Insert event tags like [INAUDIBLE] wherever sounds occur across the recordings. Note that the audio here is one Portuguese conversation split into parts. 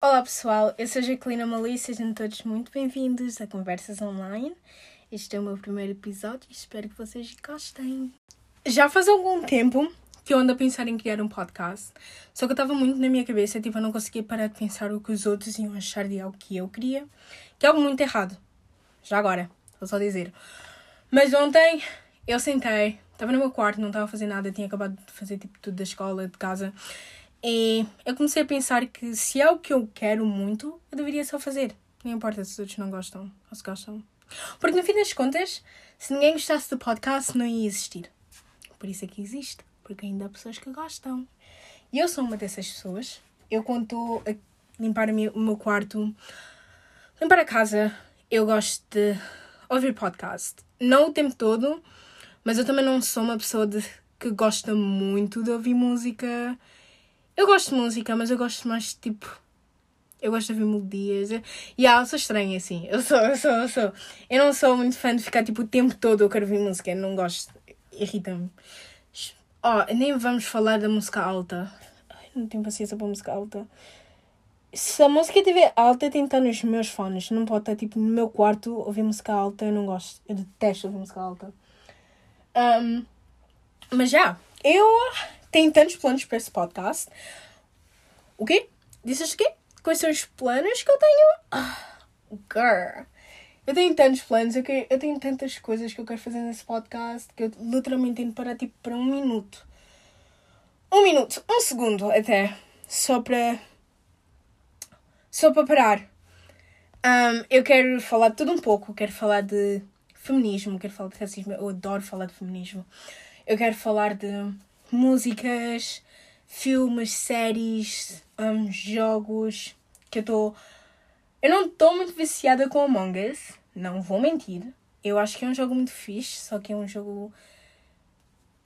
Olá pessoal, eu sou a Jacqueline Malí e sejam todos muito bem-vindos a Conversas Online. Este é o meu primeiro episódio e espero que vocês gostem. Já faz algum tempo que eu ando a pensar em criar um podcast, só que eu estava muito na minha cabeça, tipo, eu não conseguia parar de pensar o que os outros iam achar de algo que eu queria, que é algo muito errado. Já agora, vou só dizer. Mas ontem eu sentei, estava no meu quarto, não estava a fazer nada, tinha acabado de fazer tipo tudo da escola, de casa. E eu comecei a pensar que se é o que eu quero muito, eu deveria só fazer. Não importa se os outros não gostam ou se gostam. Porque no fim das contas, se ninguém gostasse do podcast, não ia existir. Por isso é que existe. Porque ainda há pessoas que gostam. E eu sou uma dessas pessoas. Eu quando estou a limpar o meu quarto, limpar a casa, eu gosto de ouvir podcast. Não o tempo todo, mas eu também não sou uma pessoa de, que gosta muito de ouvir música eu gosto de música, mas eu gosto mais tipo. Eu gosto de ouvir melodias. E yeah, eu sou estranha assim. Eu sou, eu sou, eu sou. Eu não sou muito fã de ficar tipo o tempo todo eu quero ouvir música. Eu não gosto. Irrita-me. Oh, nem vamos falar da música alta. Ai, não tenho paciência para música alta. Se a música estiver alta, tem que estar nos meus fones. Não pode estar tipo no meu quarto ouvir música alta. Eu não gosto. Eu detesto ouvir música alta. Um, mas já, eu tem tantos planos para esse podcast. O quê? Disseste o quê? Quais são os planos que eu tenho? Ah, girl. Eu tenho tantos planos, eu, quero, eu tenho tantas coisas que eu quero fazer nesse podcast que eu literalmente tenho de parar tipo para um minuto. Um minuto, um segundo até. Só para. Só para parar. Um, eu quero falar de tudo um pouco. Quero falar de feminismo, quero falar de racismo. Eu adoro falar de feminismo. Eu quero falar de músicas, filmes, séries, um, jogos. Que eu estou. Eu não estou muito viciada com Among Us, não vou mentir. Eu acho que é um jogo muito fixe, só que é um jogo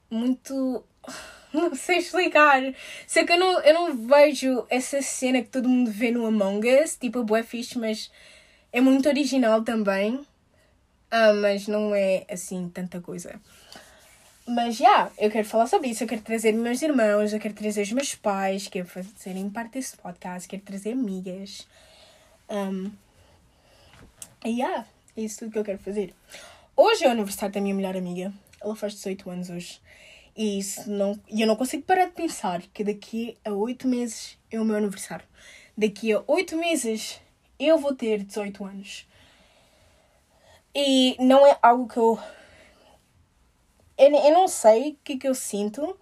muito. [LAUGHS] Não sei explicar. Sei que eu não, eu não vejo essa cena que todo mundo vê no Among Us, tipo, é bué fixe, mas é muito original também. Ah, mas não é assim tanta coisa. Mas já, yeah, eu quero falar sobre isso. Eu quero trazer meus irmãos, eu quero trazer os meus pais, quero fazerem parte desse podcast, quero trazer amigas. Um, e yeah, é isso tudo que eu quero fazer. Hoje é o aniversário da minha melhor amiga. Ela faz 18 anos hoje. E isso não, eu não consigo parar de pensar que daqui a 8 meses é o meu aniversário. Daqui a 8 meses eu vou ter 18 anos. E não é algo que eu eu, eu não sei o que é que eu sinto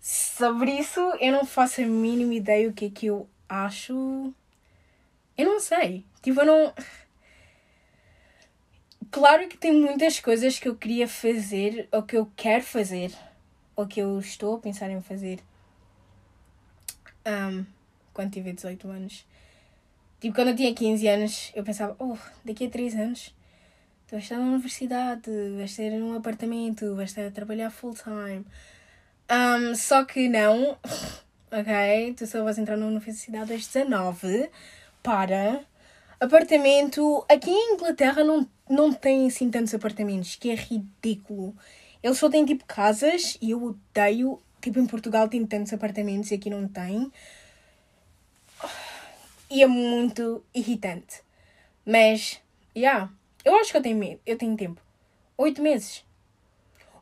sobre isso. Eu não faço a mínima ideia o que é que eu acho. Eu não sei. Tipo, eu não. Claro que tem muitas coisas que eu queria fazer, ou que eu quero fazer, ou que eu estou a pensar em fazer. Um, quando tiver 18 anos. Tipo, quando eu tinha 15 anos, eu pensava, oh, daqui a 3 anos tu vais estar na universidade, vais ter um apartamento, vais estar a trabalhar full time. Um, só que não, [LAUGHS] ok? Tu só vais entrar na universidade aos 19 para apartamento. Aqui em Inglaterra não, não tem assim tantos apartamentos, que é ridículo. Eles só têm tipo casas e eu odeio. Tipo, em Portugal tem tantos apartamentos e aqui não tem. E é muito irritante. Mas, yeah. Eu acho que eu tenho. Eu tenho tempo. Oito meses.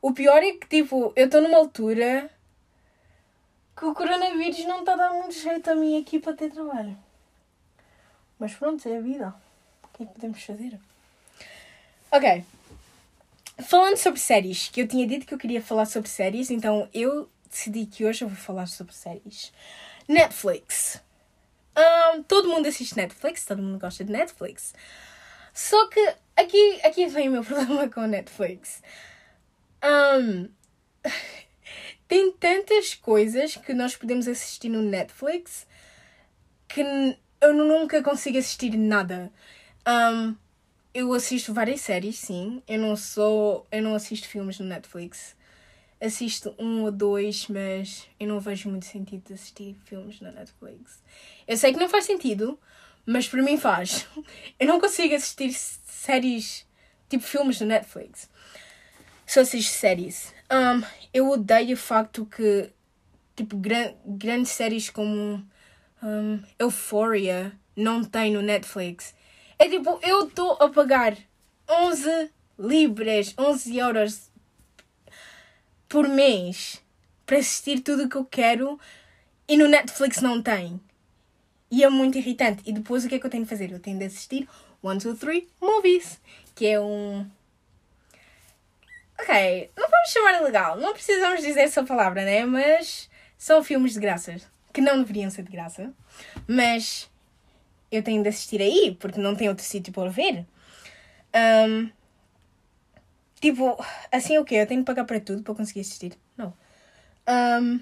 O pior é que, tipo, eu estou numa altura que o coronavírus não está a dar muito jeito a mim aqui para ter trabalho. Mas pronto, é a vida. O que é que podemos fazer? Ok. Falando sobre séries, que eu tinha dito que eu queria falar sobre séries, então eu decidi que hoje eu vou falar sobre séries. Netflix. Um, todo mundo assiste Netflix, todo mundo gosta de Netflix. Só que aqui, aqui vem o meu [LAUGHS] problema com a Netflix. Um, [LAUGHS] tem tantas coisas que nós podemos assistir no Netflix que eu nunca consigo assistir nada. Um, eu assisto várias séries, sim. Eu não sou. Eu não assisto filmes no Netflix. Assisto um ou dois, mas eu não vejo muito sentido de assistir filmes na Netflix. Eu sei que não faz sentido, mas para mim faz. [LAUGHS] Eu não consigo assistir séries, tipo filmes da Netflix. Só assisto séries. Um, eu odeio o facto que, tipo, gran grandes séries como Um, Euphoria não tem no Netflix. É tipo, eu estou a pagar 11 libras, 11 euros por mês para assistir tudo o que eu quero e no Netflix não tem. E é muito irritante. E depois o que é que eu tenho de fazer? Eu tenho de assistir One, Two, Three Movies, que é um. Ok, não vamos chamar ilegal, não precisamos dizer essa palavra, né? Mas são filmes de graças, que não deveriam ser de graça, mas eu tenho de assistir aí, porque não tem outro sítio para ver. Um, tipo, assim o quê? Eu tenho de pagar para tudo para conseguir assistir? Não. Um,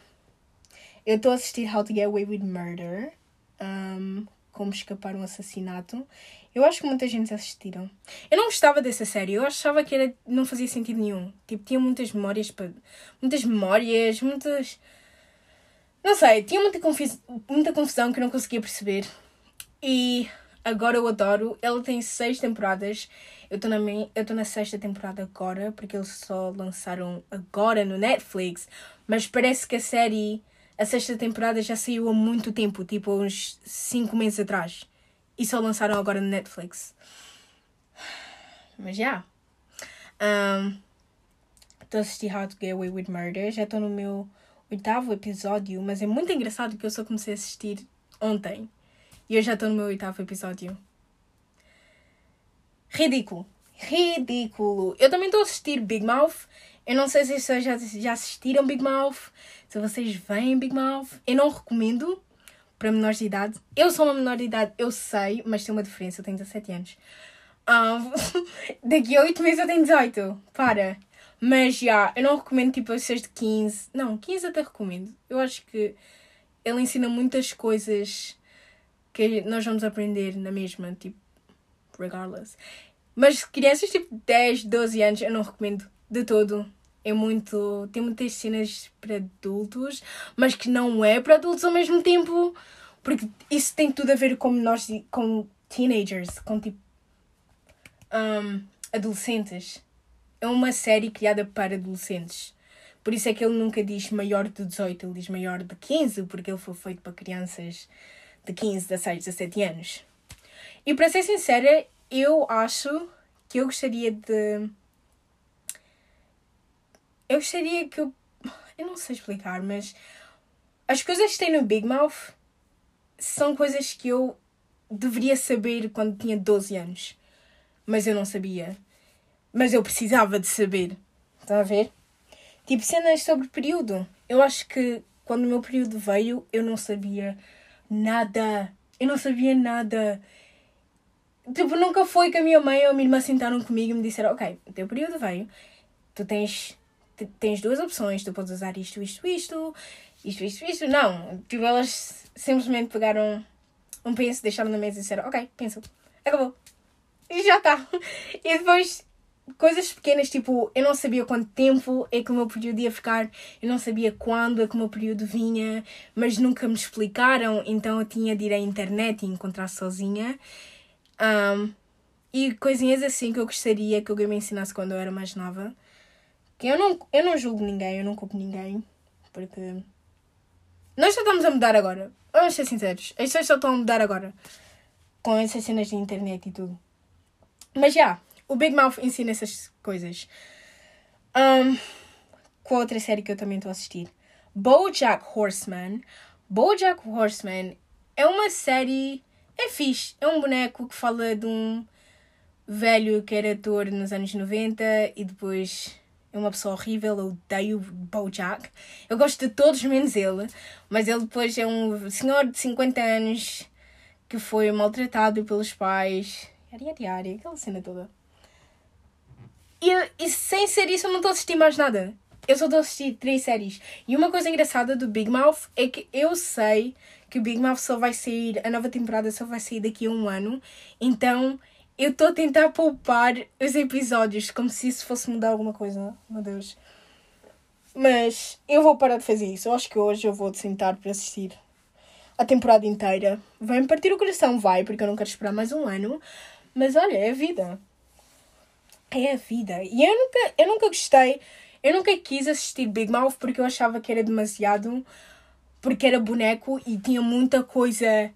eu estou a assistir How to Get Away with Murder. Um, como escapar um assassinato. Eu acho que muita gente assistiram. Eu não gostava dessa série, eu achava que era, não fazia sentido nenhum. Tipo, tinha muitas memórias para. Muitas memórias, muitas. Não sei, tinha muita, confus... muita confusão que eu não conseguia perceber. E agora eu adoro. Ela tem seis temporadas. Eu estou na, minha... na sexta temporada agora, porque eles só lançaram agora no Netflix. Mas parece que a série a sexta temporada já saiu há muito tempo, tipo uns 5 meses atrás. E só lançaram agora no Netflix. Mas já. Yeah. Estou um, a assistir How to Get Away with Murder. Já estou no meu oitavo episódio. Mas é muito engraçado que eu só comecei a assistir ontem. E eu já estou no meu oitavo episódio. Ridículo. Ridículo. Eu também estou a assistir Big Mouth. Eu não sei se vocês já, já assistiram Big Mouth. Se vocês veem Big Mouth, eu não recomendo para menores de idade. Eu sou uma menor de idade, eu sei, mas tem uma diferença, eu tenho 17 anos. Um, [LAUGHS] daqui a 8 meses eu tenho 18. Para. Mas já, yeah, eu não recomendo tipo vocês de 15. Não, 15 até recomendo. Eu acho que ele ensina muitas coisas que nós vamos aprender na mesma, tipo, regardless. Mas crianças tipo 10, 12 anos eu não recomendo de todo é muito. tem muitas cenas para adultos, mas que não é para adultos ao mesmo tempo, porque isso tem tudo a ver com nós, com teenagers, com tipo. Um, adolescentes. É uma série criada para adolescentes. Por isso é que ele nunca diz maior de 18, ele diz maior de 15, porque ele foi feito para crianças de 15, 16, 17 anos. E para ser sincera, eu acho que eu gostaria de eu gostaria que eu. Eu não sei explicar, mas. As coisas que tem no Big Mouth são coisas que eu deveria saber quando tinha 12 anos. Mas eu não sabia. Mas eu precisava de saber. Estão a ver? Tipo, cenas sobre período. Eu acho que quando o meu período veio, eu não sabia nada. Eu não sabia nada. Tipo, nunca foi que a minha mãe ou a minha irmã sentaram comigo e me disseram: Ok, o teu período veio, tu tens tens duas opções, tu podes usar isto, isto, isto, isto, isto, isto. Não, tipo, elas simplesmente pegaram um penso, deixaram na mesa e disseram, ok, penso, acabou. E já está. [LAUGHS] E depois, coisas pequenas, tipo, eu não sabia quanto tempo é que o meu período ia ficar, eu não sabia quando é que o meu período vinha, mas nunca me explicaram, então eu tinha de ir à internet e encontrar sozinha. Um, e coisinhas assim que eu gostaria que alguém me ensinasse quando eu era mais nova. Que eu não, eu não julgo ninguém, eu não culpo ninguém. Porque. Nós só estamos a mudar agora. Vamos ser sinceros. As pessoas só estão a mudar agora. Com essas cenas de internet e tudo. Mas já, yeah, o Big Mouth ensina essas coisas. Um, com outra série que eu também estou a assistir. Bojack Horseman. Bojack Horseman é uma série. É fixe. É um boneco que fala de um velho que era ator nos anos 90 e depois é uma pessoa horrível, eu odeio o Bojack. Eu gosto de todos menos ele, mas ele depois é um senhor de 50 anos que foi maltratado pelos pais. Yari, yari, aquela cena toda. E, e sem ser isso, eu não estou a assistir mais nada. Eu só estou a assistir três séries. E uma coisa engraçada do Big Mouth é que eu sei que o Big Mouth só vai sair, a nova temporada só vai sair daqui a um ano. Então eu estou a tentar poupar os episódios como se isso fosse mudar alguma coisa. Meu Deus. Mas eu vou parar de fazer isso. Eu acho que hoje eu vou sentar para assistir a temporada inteira. Vai-me partir o coração, vai, porque eu não quero esperar mais um ano. Mas olha, é a vida. É a vida. E eu nunca, eu nunca gostei, eu nunca quis assistir Big Mouth porque eu achava que era demasiado porque era boneco e tinha muita coisa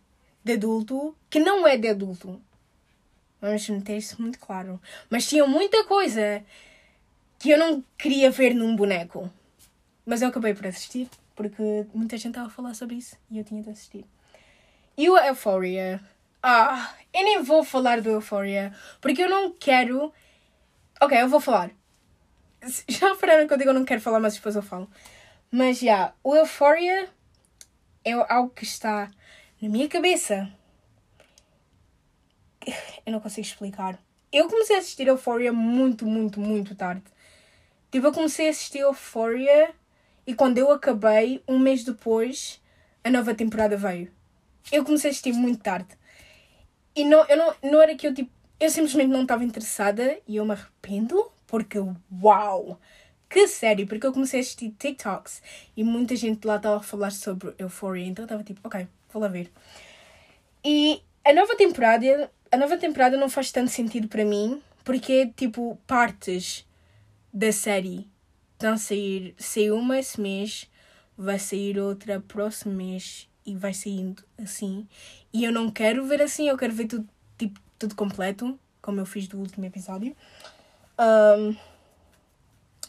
de adulto que não é de adulto. Vamos meter isso muito claro. Mas tinha muita coisa que eu não queria ver num boneco. Mas eu acabei por assistir, porque muita gente estava a falar sobre isso e eu tinha de assistir. E o Euphoria. Ah, eu nem vou falar do Euphoria, porque eu não quero. Ok, eu vou falar. [LAUGHS] Já repararam que eu digo eu não quero falar, mas depois eu falo. Mas já, yeah, o Euphoria é algo que está na minha cabeça. Eu não consigo explicar. Eu comecei a assistir Euphoria muito, muito, muito tarde. Tipo, eu comecei a assistir Euphoria e quando eu acabei, um mês depois, a nova temporada veio. Eu comecei a assistir muito tarde. E não, eu não, não era que eu tipo. Eu simplesmente não estava interessada e eu me arrependo porque, uau! Que série! Porque eu comecei a assistir TikToks e muita gente lá estava a falar sobre Euphoria, então eu estava tipo, ok, vou lá ver. E a nova temporada, a nova temporada não faz tanto sentido para mim porque, tipo, partes da série estão a sair. Saiu uma esse mês, vai sair outra próximo mês e vai saindo assim. E eu não quero ver assim, eu quero ver tudo, tipo, tudo completo, como eu fiz do último episódio. Um,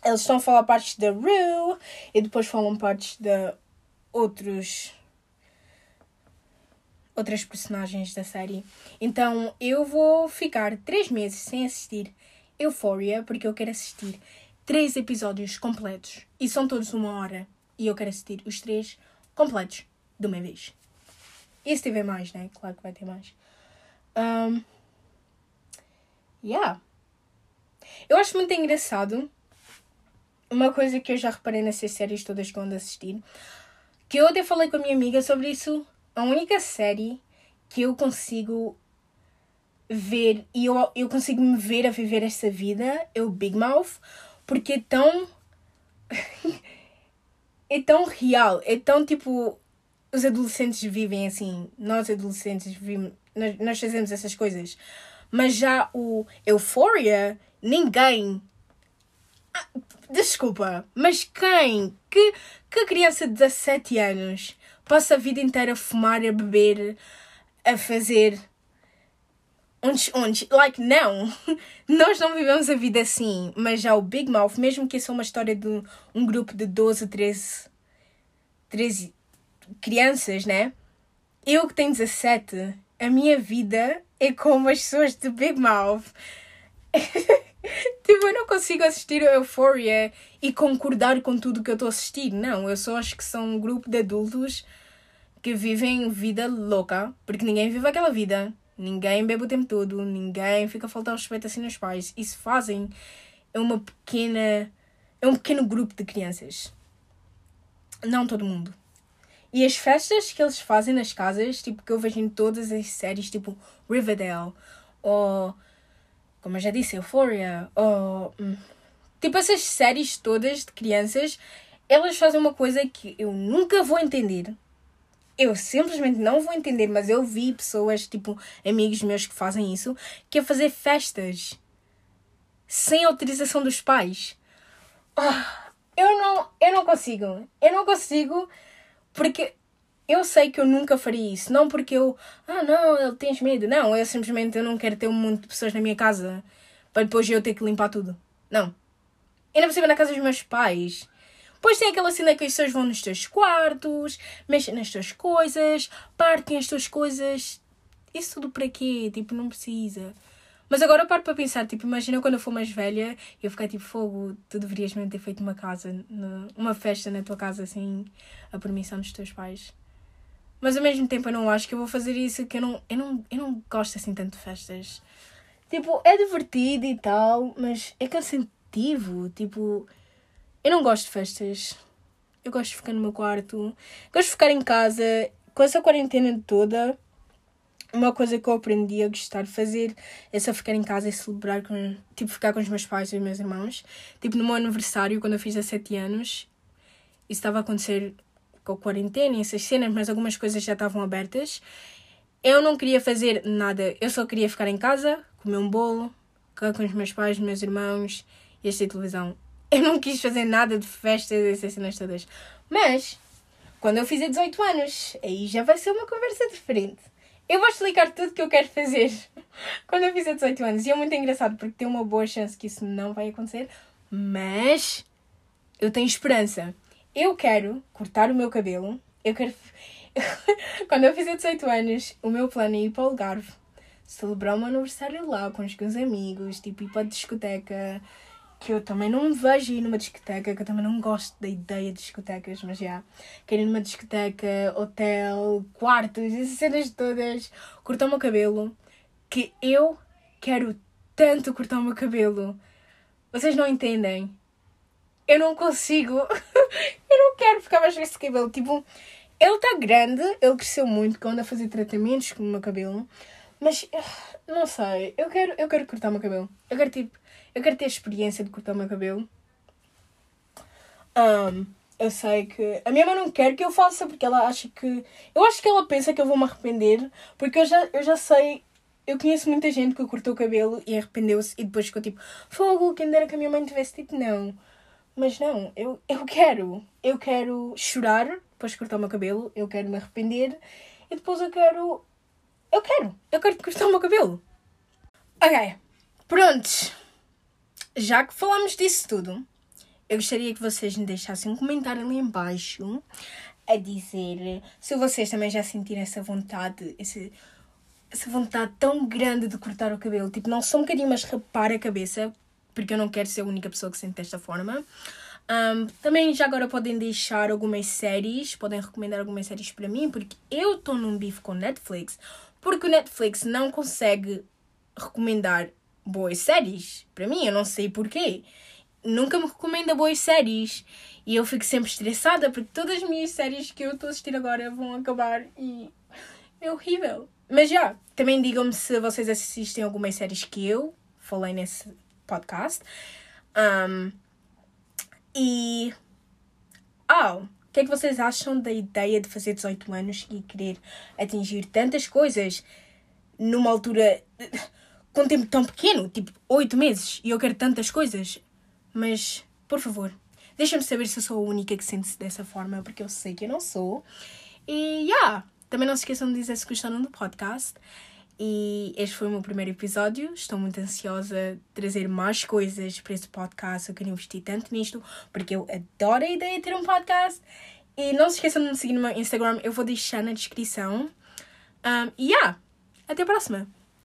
eles estão a falar partes da Rue e depois falam partes de outros outras personagens da série. Então eu vou ficar três meses sem assistir Euphoria porque eu quero assistir três episódios completos e são todos uma hora e eu quero assistir os três completos de uma vez. E se tiver mais, né? Claro que vai ter mais. Um, yeah. Eu acho muito engraçado uma coisa que eu já reparei nessas séries todas que eu ando a assistir, que eu até falei com a minha amiga sobre isso. A única série que eu consigo ver e eu, eu consigo me ver a viver esta vida é o Big Mouth, porque é tão. [LAUGHS] é tão real, é tão tipo. Os adolescentes vivem assim, nós adolescentes vivemos, nós, nós fazemos essas coisas. Mas já o Euphoria, ninguém. Ah, desculpa, mas quem? Que, que criança de 17 anos passa a vida inteira a fumar, a beber, a fazer onde, onde, like, não, [LAUGHS] nós não vivemos a vida assim, mas já o Big Mouth, mesmo que isso é uma história de um, grupo de 12, 13, 13 crianças, né? Eu que tenho 17, a minha vida é como as pessoas de Big Mouth. [LAUGHS] [LAUGHS] tipo, eu não consigo assistir Euphoria e concordar com tudo que eu estou a assistir. Não, eu só acho que são um grupo de adultos que vivem vida louca, porque ninguém vive aquela vida. Ninguém bebe o tempo todo, ninguém fica a faltar respeito assim nos pais. Isso fazem é uma pequena. é um pequeno grupo de crianças. Não todo mundo. E as festas que eles fazem nas casas, tipo, que eu vejo em todas as séries, tipo Riverdale, ou. Como eu já disse, Euphoria, ou. Hum, tipo, essas séries todas de crianças, elas fazem uma coisa que eu nunca vou entender eu simplesmente não vou entender, mas eu vi pessoas, tipo, amigos meus que fazem isso, que é fazer festas sem autorização dos pais. Oh, eu não, eu não consigo. Eu não consigo porque eu sei que eu nunca faria isso. Não porque eu, ah não, ele tens medo. Não, eu simplesmente eu não quero ter um monte de pessoas na minha casa para depois eu ter que limpar tudo. Não. Ainda por cima na casa dos meus pais. Depois tem aquela cena que as pessoas vão nos teus quartos, mexem nas tuas coisas, partem as tuas coisas. Isso tudo para quê? Tipo, não precisa. Mas agora eu paro para pensar, tipo, imagina quando eu for mais velha e eu ficar tipo, fogo, tu deverias mesmo ter feito uma casa, uma festa na tua casa assim, a permissão dos teus pais. Mas ao mesmo tempo eu não acho que eu vou fazer isso, que eu não, eu não, eu não gosto assim tanto de festas. Tipo, é divertido e tal, mas é cansativo, tipo... Eu não gosto de festas. Eu gosto de ficar no meu quarto. Gosto de ficar em casa. Com essa quarentena toda, uma coisa que eu aprendi a gostar de fazer é só ficar em casa e celebrar com. Tipo, ficar com os meus pais e os meus irmãos. Tipo, no meu aniversário, quando eu fiz 17 anos, isso estava a acontecer com a quarentena e essas cenas, mas algumas coisas já estavam abertas. Eu não queria fazer nada. Eu só queria ficar em casa, comer um bolo, ficar com os meus pais, meus irmãos e assistir televisão. Eu não quis fazer nada de festas, essas cenas todas. Mas, quando eu fizer 18 anos, aí já vai ser uma conversa diferente. Eu vou explicar tudo que eu quero fazer [LAUGHS] quando eu fizer 18 anos. E é muito engraçado porque tem uma boa chance que isso não vai acontecer, mas eu tenho esperança. Eu quero cortar o meu cabelo. Eu quero. [LAUGHS] quando eu fizer 18 anos, o meu plano é ir para o Algarve celebrar o meu aniversário lá com os meus amigos, tipo ir para a discoteca que eu também não me vejo ir numa discoteca, que eu também não gosto da ideia de discotecas, mas já. Quero ir numa discoteca, hotel, quartos, essas cenas todas, cortar o meu cabelo, que eu quero tanto cortar o meu cabelo. Vocês não entendem. Eu não consigo. [LAUGHS] eu não quero ficar mais com esse cabelo. Tipo, ele está grande, ele cresceu muito, que eu ando a fazer tratamentos com o meu cabelo. Mas, não sei, eu quero, eu quero cortar o meu cabelo. Eu quero, tipo, eu quero ter a experiência de cortar o meu cabelo. Um, eu sei que a minha mãe não quer que eu faça porque ela acha que. Eu acho que ela pensa que eu vou me arrepender porque eu já, eu já sei. Eu conheço muita gente que cortou o cabelo e arrependeu-se e depois ficou tipo: Fogo, quem dera que a minha mãe tivesse dito não. Mas não, eu, eu quero. Eu quero chorar depois de cortar o meu cabelo, eu quero me arrepender e depois eu quero. Eu quero. Eu quero cortar o meu cabelo. Ok. Prontos já que falamos disso tudo, eu gostaria que vocês me deixassem um comentário ali embaixo a dizer se vocês também já sentiram essa vontade, esse, essa vontade tão grande de cortar o cabelo. Tipo, não só um bocadinho, mas rapar a cabeça, porque eu não quero ser a única pessoa que sente desta forma. Um, também já agora podem deixar algumas séries, podem recomendar algumas séries para mim, porque eu estou num bife com Netflix, porque o Netflix não consegue recomendar boas séries. Para mim, eu não sei porquê. Nunca me recomenda boas séries. E eu fico sempre estressada porque todas as minhas séries que eu estou a assistir agora vão acabar e [LAUGHS] é horrível. Mas já, também digam-me se vocês assistem algumas séries que eu falei nesse podcast. Um, e. Oh, o que é que vocês acham da ideia de fazer 18 anos e querer atingir tantas coisas numa altura com um tempo tão pequeno, tipo 8 meses, e eu quero tantas coisas. Mas, por favor, deixa-me saber se eu sou a única que sente-se dessa forma, porque eu sei que eu não sou. E, yeah, também não se esqueçam de dizer se gostaram do podcast. E este foi o meu primeiro episódio. Estou muito ansiosa de trazer mais coisas para este podcast. Eu quero investir tanto nisto, porque eu adoro a ideia de ter um podcast. E não se esqueçam de me seguir no meu Instagram, eu vou deixar na descrição. Um, e yeah, até a próxima!